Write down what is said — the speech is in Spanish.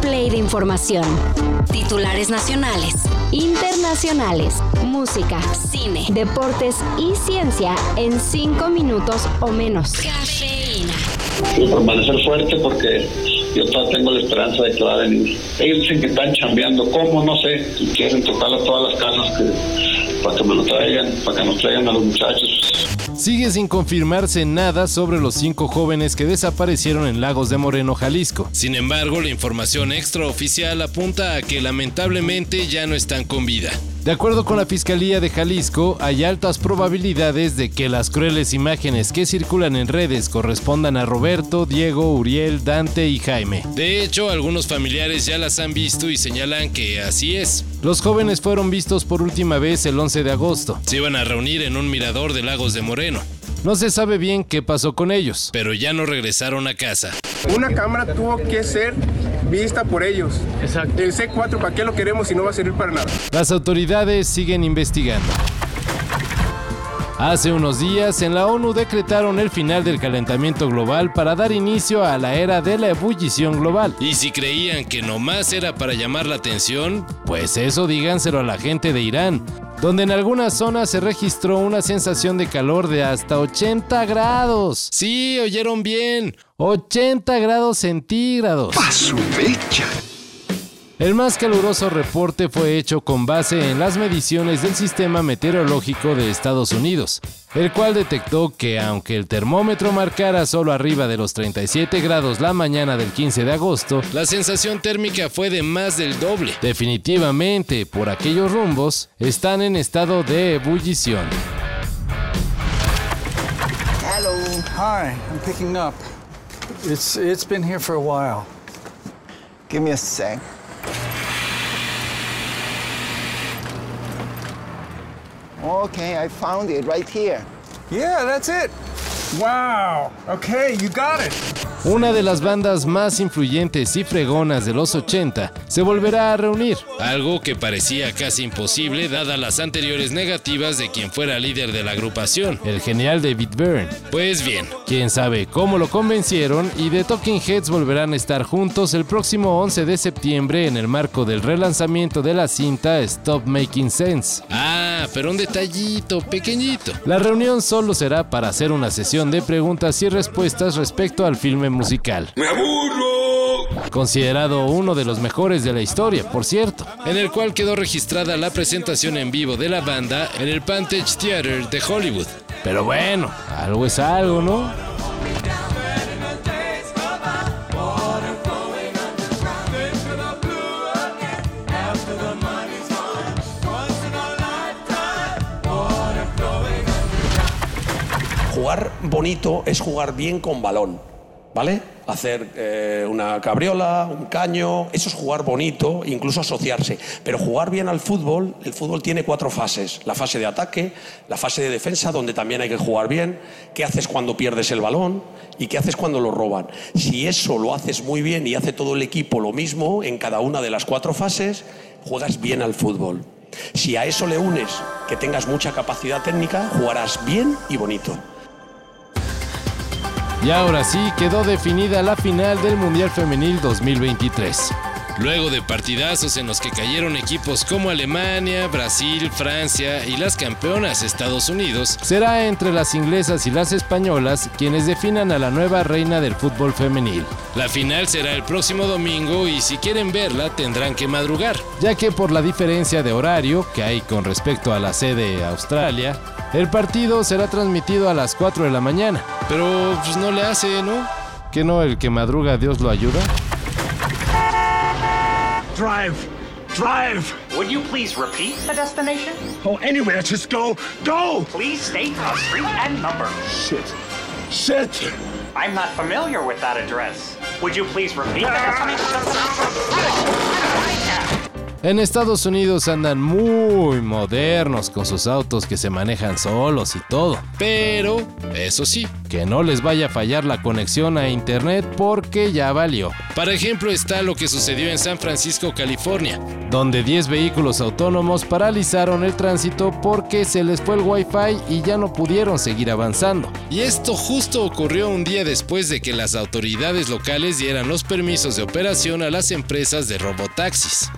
play de información. Titulares nacionales, internacionales, música, cine, deportes y ciencia en cinco minutos o menos. Cafeína. Quiero permanecer fuerte porque yo todavía tengo la esperanza de que va a venir. Ellos dicen que están chambeando, ¿cómo? No sé. Y quieren tocarle todas las canas que, para que me lo traigan, para que nos traigan a los muchachos. Sigue sin confirmarse nada sobre los cinco jóvenes que desaparecieron en Lagos de Moreno, Jalisco. Sin embargo, la información extraoficial apunta a que lamentablemente ya no están con vida. De acuerdo con la Fiscalía de Jalisco, hay altas probabilidades de que las crueles imágenes que circulan en redes correspondan a Roberto, Diego, Uriel, Dante y Jaime. De hecho, algunos familiares ya las han visto y señalan que así es. Los jóvenes fueron vistos por última vez el 11 de agosto. Se iban a reunir en un mirador de Lagos de Moreno. No se sabe bien qué pasó con ellos, pero ya no regresaron a casa. Una cámara tuvo que ser vista por ellos. Exacto. El C4, ¿para qué lo queremos si no va a servir para nada? Las autoridades siguen investigando. Hace unos días en la ONU decretaron el final del calentamiento global para dar inicio a la era de la ebullición global. Y si creían que nomás era para llamar la atención, pues eso díganselo a la gente de Irán, donde en algunas zonas se registró una sensación de calor de hasta 80 grados. Sí, oyeron bien, 80 grados centígrados. ¡Paso fecha! El más caluroso reporte fue hecho con base en las mediciones del Sistema Meteorológico de Estados Unidos, el cual detectó que aunque el termómetro marcara solo arriba de los 37 grados la mañana del 15 de agosto, la sensación térmica fue de más del doble. Definitivamente, por aquellos rumbos, están en estado de ebullición. Hello. Hi, I'm picking up. It's it's been here for a while. Give me a sec. Okay, I found it right here. Yeah, that's it. Wow. Okay, you got it. Una de las bandas más influyentes y fregonas de los 80 se volverá a reunir, algo que parecía casi imposible dada las anteriores negativas de quien fuera líder de la agrupación, el genial David Byrne. Pues bien, quién sabe cómo lo convencieron y The Talking Heads volverán a estar juntos el próximo 11 de septiembre en el marco del relanzamiento de la cinta Stop Making Sense. Ah, pero un detallito pequeñito. La reunión solo será para hacer una sesión de preguntas y respuestas respecto al filme musical. ¡Me aburro! Considerado uno de los mejores de la historia, por cierto, en el cual quedó registrada la presentación en vivo de la banda en el Pantage Theater de Hollywood. Pero bueno, algo es algo, ¿no? Jugar bonito es jugar bien con balón, ¿vale? Hacer eh, una cabriola, un caño, eso es jugar bonito, incluso asociarse. Pero jugar bien al fútbol, el fútbol tiene cuatro fases. La fase de ataque, la fase de defensa, donde también hay que jugar bien, qué haces cuando pierdes el balón y qué haces cuando lo roban. Si eso lo haces muy bien y hace todo el equipo lo mismo en cada una de las cuatro fases, juegas bien al fútbol. Si a eso le unes que tengas mucha capacidad técnica, jugarás bien y bonito. Y ahora sí quedó definida la final del Mundial Femenil 2023. Luego de partidazos en los que cayeron equipos como Alemania, Brasil, Francia y las campeonas Estados Unidos, será entre las inglesas y las españolas quienes definan a la nueva reina del fútbol femenil. La final será el próximo domingo y si quieren verla tendrán que madrugar, ya que por la diferencia de horario que hay con respecto a la sede Australia, el partido será transmitido a las 4 de la mañana. Pero pues no le hace, ¿no? ¿Que no el que madruga Dios lo ayuda? Drive! Drive! Would you please repeat the destination? Oh, anywhere, just go! Go! Please state the street and number. Shit. Shit! I'm not familiar with that address. Would you please repeat the ah! destination? En Estados Unidos andan muy modernos con sus autos que se manejan solos y todo. Pero, eso sí, que no les vaya a fallar la conexión a internet porque ya valió. Para ejemplo está lo que sucedió en San Francisco, California, donde 10 vehículos autónomos paralizaron el tránsito porque se les fue el wifi y ya no pudieron seguir avanzando. Y esto justo ocurrió un día después de que las autoridades locales dieran los permisos de operación a las empresas de robotaxis.